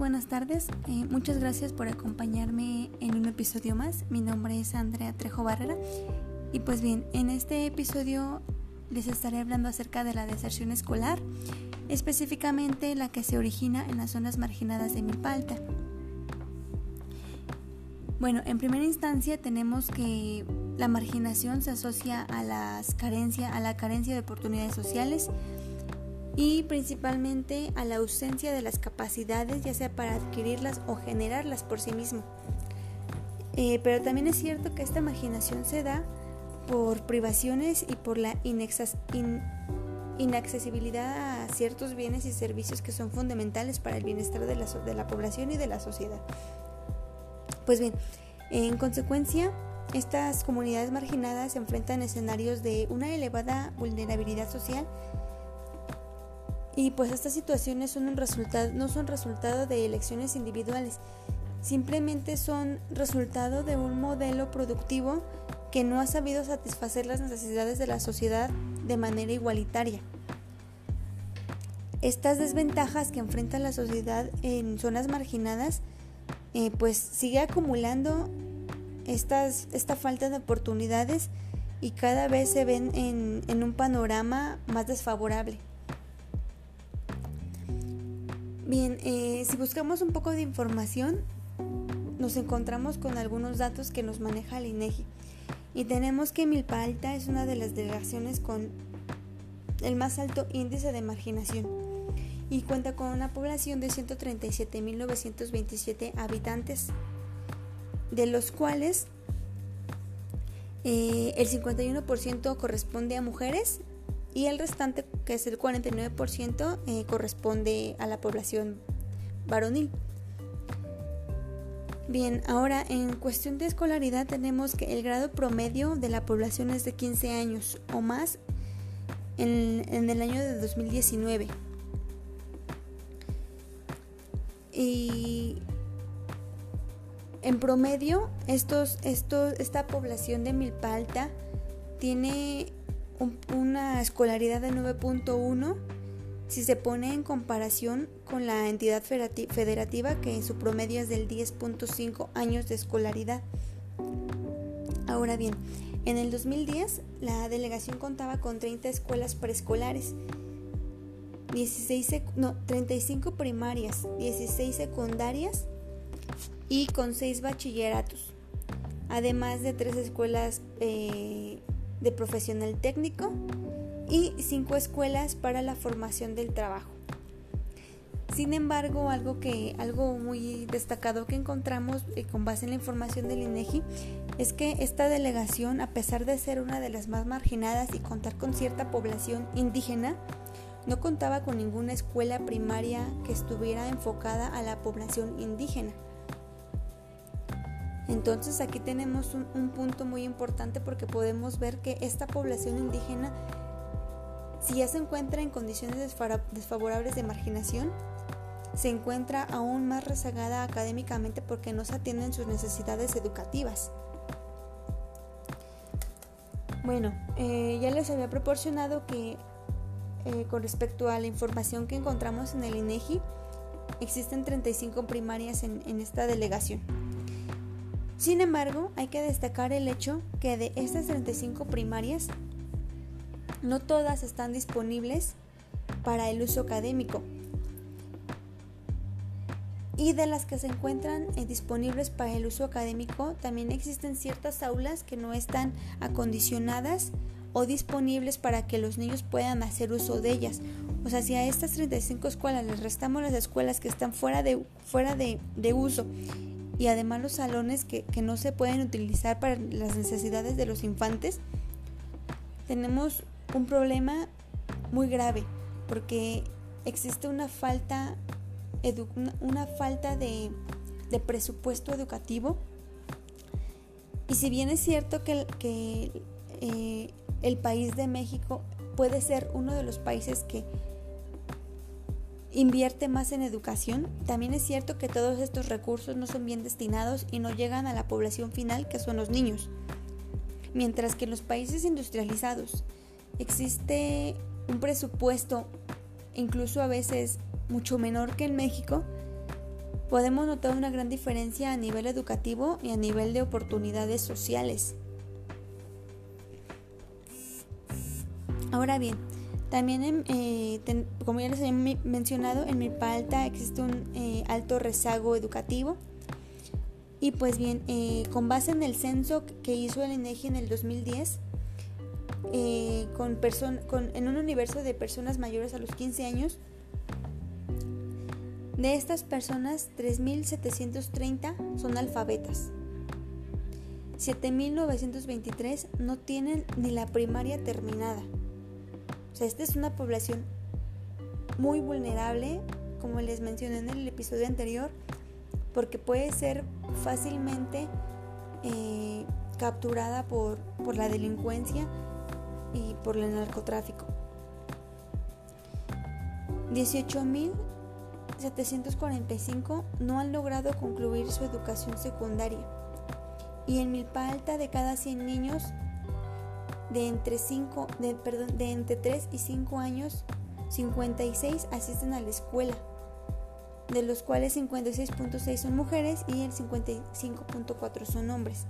buenas tardes. Eh, muchas gracias por acompañarme en un episodio más. Mi nombre es Andrea Trejo Barrera. Y pues bien, en este episodio les estaré hablando acerca de la deserción escolar, específicamente la que se origina en las zonas marginadas de Milpa Alta. Bueno, en primera instancia tenemos que la marginación se asocia a, las carencia, a la carencia de oportunidades sociales, y principalmente a la ausencia de las capacidades, ya sea para adquirirlas o generarlas por sí mismo. Eh, pero también es cierto que esta marginación se da por privaciones y por la inaccesibilidad a ciertos bienes y servicios que son fundamentales para el bienestar de la población y de la sociedad. Pues bien, en consecuencia, estas comunidades marginadas se enfrentan a escenarios de una elevada vulnerabilidad social y pues estas situaciones son un resultado, no son resultado de elecciones individuales, simplemente son resultado de un modelo productivo que no ha sabido satisfacer las necesidades de la sociedad de manera igualitaria. Estas desventajas que enfrenta la sociedad en zonas marginadas, eh, pues sigue acumulando estas, esta falta de oportunidades y cada vez se ven en, en un panorama más desfavorable. Bien, eh, si buscamos un poco de información, nos encontramos con algunos datos que nos maneja el INEGI. Y tenemos que Milpa Alta es una de las delegaciones con el más alto índice de marginación y cuenta con una población de 137.927 habitantes, de los cuales eh, el 51% corresponde a mujeres y el restante, que es el 49%, eh, corresponde a la población varonil. Bien, ahora en cuestión de escolaridad tenemos que el grado promedio de la población es de 15 años o más en, el año de 2019. Y en promedio, estos, esta población de Milpa Alta tiene una escolaridad de 9.1 si se pone en comparación con la entidad federativa que en su promedio es del 10.5 años de escolaridad. Ahora bien, en el 2010 la delegación contaba con 30 escuelas preescolares, 16 no, 35 primarias, 16 secundarias y con 6 bachilleratos, además de 3 escuelas eh, de profesional técnico y cinco escuelas para la formación del trabajo. Sin embargo, algo que algo muy destacado que encontramos eh, con base en la información del INEGI es que esta delegación, a pesar de ser una de las más marginadas y contar con cierta población indígena, no contaba con ninguna escuela primaria que estuviera enfocada a la población indígena. Entonces aquí tenemos un, punto muy importante porque podemos ver que esta población indígena, si ya se encuentra en condiciones desfavorables de marginación, se encuentra aún más rezagada académicamente porque no se atienden sus necesidades educativas. Bueno, eh, ya les había proporcionado que eh, con respecto a la información que encontramos en el INEGI, existen 35 primarias en esta delegación. Sin embargo, hay que destacar el hecho que de estas 35 primarias, no todas están disponibles para el uso académico. Y de las que se encuentran eh, disponibles para el uso académico, también existen ciertas aulas que no están acondicionadas o disponibles para que los niños puedan hacer uso de ellas. O sea, si a estas 35 escuelas les restamos las escuelas que están fuera de, fuera de, de uso y además los salones que, no se pueden utilizar para las necesidades de los infantes, tenemos un problema muy grave porque existe una falta, una falta de, presupuesto educativo. Y si bien es cierto que, que eh, el país de México puede ser uno de los países que invierte más en educación, también es cierto que todos estos recursos no son bien destinados y no llegan a la población final que son los niños. Mientras que en los países industrializados existe un presupuesto incluso a veces mucho menor que en México, podemos notar una gran diferencia a nivel educativo y a nivel de oportunidades sociales. Ahora bien, también, eh, como ya les había mencionado, en Milpa Alta existe un eh, alto rezago educativo. Y pues bien, eh, con base en el censo que hizo el INEGI en el 2010, con con, en un universo de personas mayores a los 15 años, de estas personas, 3.730 son alfabetas. 7.923 no tienen ni la primaria terminada. O sea, esta es una población muy vulnerable, como les mencioné en el episodio anterior, porque puede ser fácilmente eh, capturada por, por la delincuencia y por el narcotráfico. 18.745 no han logrado concluir su educación secundaria y en Milpa Alta de cada 100 niños de entre, 5, de, perdón, de entre 3 y 5 años, 56 asisten a la escuela, de los cuales 56.6 son mujeres y el 55.4 son hombres.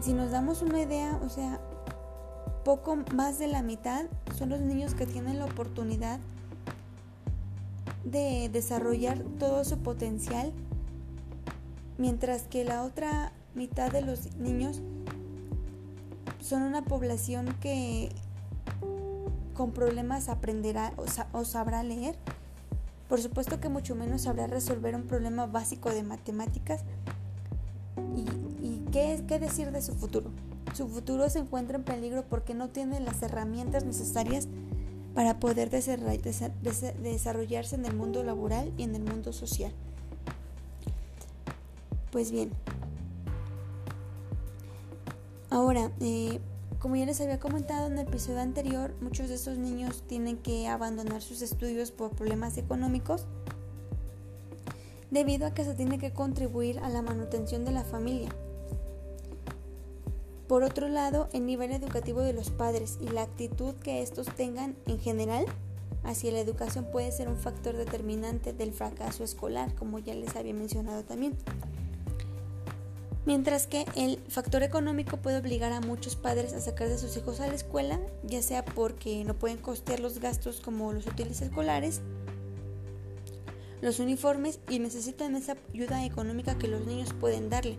Si nos damos una idea, o sea, poco más de la mitad son los niños que tienen la oportunidad de desarrollar todo su potencial, mientras que la otra mitad de los niños son una población que con problemas aprenderá o, sabrá leer. Por supuesto que mucho menos sabrá resolver un problema básico de matemáticas. ¿Y, qué, qué decir de su futuro? Su futuro se encuentra en peligro porque no tiene las herramientas necesarias para poder desarrollarse en el mundo laboral y en el mundo social. Pues bien, Ahora, eh, como ya les había comentado en el episodio anterior, muchos de esos niños tienen que abandonar sus estudios por problemas económicos debido a que se tiene que contribuir a la manutención de la familia. Por otro lado, el nivel educativo de los padres y la actitud que estos tengan en general hacia la educación puede ser un factor determinante del fracaso escolar, como ya les había mencionado también mientras que el factor económico puede obligar a muchos padres a sacar de sus hijos a la escuela, ya sea porque no pueden costear los gastos como los útiles escolares, los uniformes y necesitan esa ayuda económica que los niños pueden darle.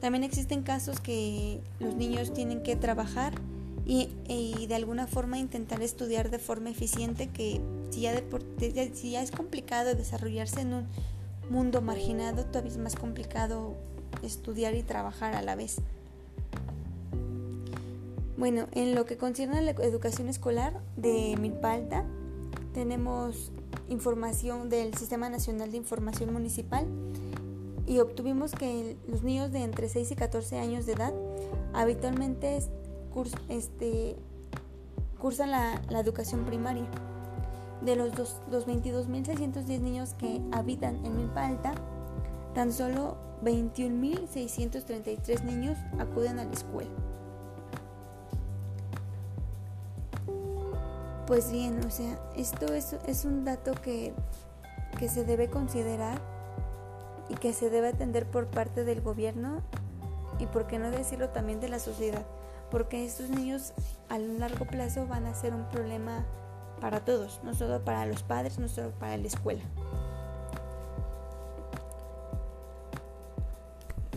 También existen casos que los niños tienen que trabajar y, de alguna forma intentar estudiar de forma eficiente que si ya, si ya es complicado desarrollarse en un mundo marginado, todavía es más complicado estudiar y trabajar a la vez. Bueno, en lo que concierne a la educación escolar de Milpalta, tenemos información del Sistema Nacional de Información Municipal y obtuvimos que los niños de entre 6 y 14 años de edad habitualmente este, cursan la, educación primaria. De los, los 22.610 niños que habitan en Milpa Alta, tan solo 21.633 niños acuden a la escuela. Pues bien, o sea, esto es, un dato que, que se debe considerar y que se debe atender por parte del gobierno y por qué no decirlo también de la sociedad, porque estos niños a largo plazo van a ser un problema para todos, no solo para los padres, no solo para la escuela.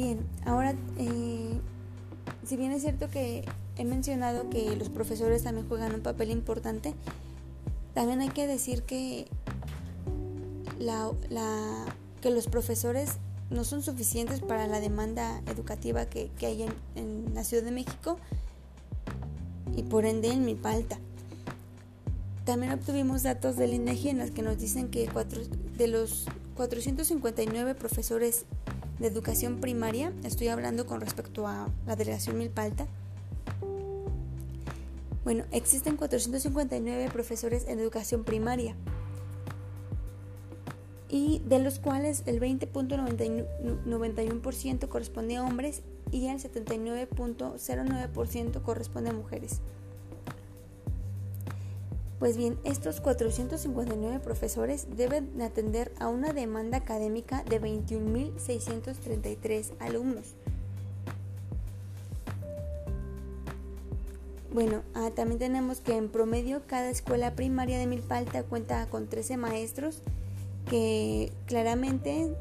Bien, ahora, eh, si bien es cierto que he mencionado que los profesores también juegan un papel importante, también hay que decir que, la, que los profesores no son suficientes para la demanda educativa que, hay en, la Ciudad de México y por ende en mi falta. También obtuvimos datos del INEGI en los que nos dicen que cuatro, de los 459 profesores de educación primaria, estoy hablando con respecto a la delegación Milpalta. Bueno, existen 459 profesores en educación primaria y de los cuales el 20.91% corresponde a hombres y el 79.09% corresponde a mujeres. Pues bien, estos 459 profesores deben atender a una demanda académica de 21.633 alumnos. Bueno, ah, también tenemos que en promedio cada escuela primaria de Milpalta cuenta con 13 maestros que claramente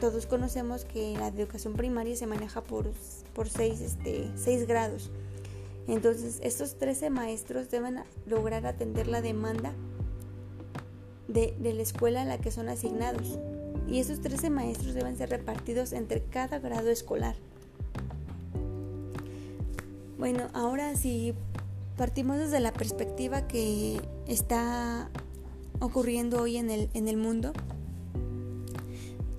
todos conocemos que la educación primaria se maneja por, por 6 este, seis grados. Entonces, estos 13 maestros deben lograr atender la demanda de, la escuela a la que son asignados. Y esos 13 maestros deben ser repartidos entre cada grado escolar. Bueno, ahora si partimos desde la perspectiva que está ocurriendo hoy en el, mundo,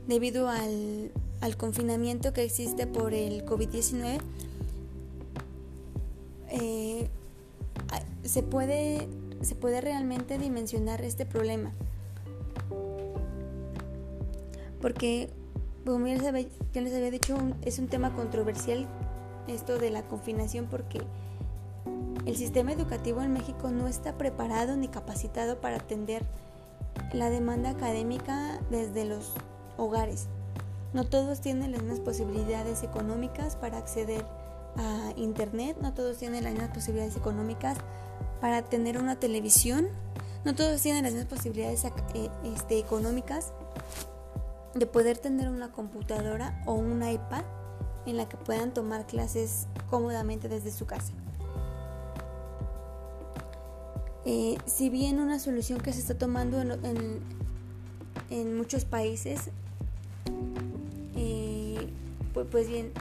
debido al confinamiento que existe por el COVID-19, eh, se, puede, se puede realmente dimensionar este problema. Porque, como ya les había, dicho, es un tema controversial esto de la confinación porque el sistema educativo en México no está preparado ni capacitado para atender la demanda académica desde los hogares. No todos tienen las mismas posibilidades económicas para acceder a Internet, no todos tienen las mismas posibilidades económicas para tener una televisión, no todos tienen las mismas posibilidades eh, este, económicas de poder tener una computadora o un iPad en la que puedan tomar clases cómodamente desde su casa. Eh, si bien una solución que se está tomando en, en, muchos países, eh, pues, pues bien,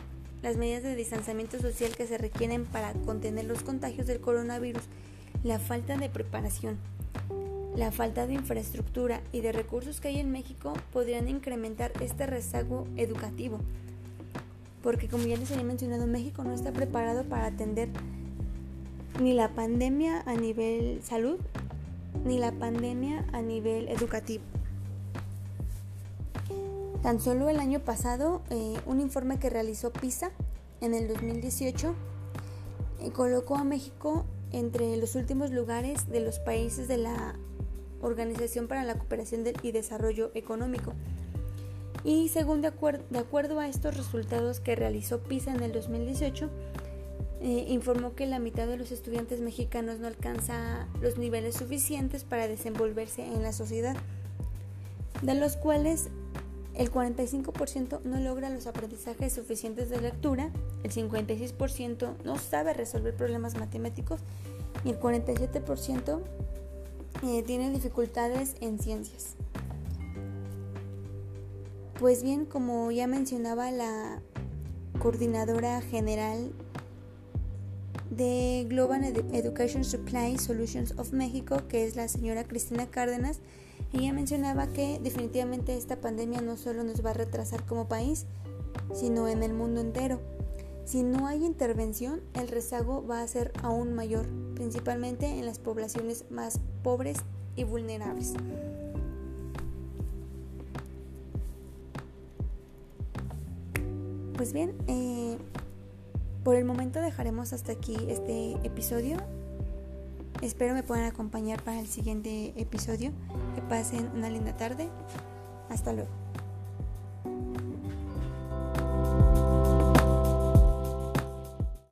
las medidas de distanciamiento social que se requieren para contener los contagios del coronavirus, la falta de preparación, la falta de infraestructura y de recursos que hay en México podrían incrementar este rezago educativo porque como ya les había mencionado, México no está preparado para atender ni la pandemia a nivel salud, ni la pandemia a nivel educativo. Tan solo el año pasado, eh, un informe que realizó PISA en el 2018 eh, colocó a México entre los últimos lugares de los países de la Organización para la Cooperación y Desarrollo Económico. Y según de, acuerdo a estos resultados que realizó PISA en el 2018, eh, informó que la mitad de los estudiantes mexicanos no alcanza los niveles suficientes para desenvolverse en la sociedad, de los cuales el 45% no logra los aprendizajes suficientes de lectura, el 56% no sabe resolver problemas matemáticos y el 47% eh, tiene dificultades en ciencias. Pues bien, como ya mencionaba la coordinadora general de Global Education Supply Solutions of México, que es la señora Cristina Cárdenas, ella mencionaba que definitivamente esta pandemia no solo nos va a retrasar como país, sino en el mundo entero. Si no hay intervención, el rezago va a ser aún mayor, principalmente en las poblaciones más pobres y vulnerables. Pues bien, eh, por el momento dejaremos hasta aquí este episodio. Espero me puedan acompañar para el siguiente episodio. Que pasen una linda tarde. Hasta luego.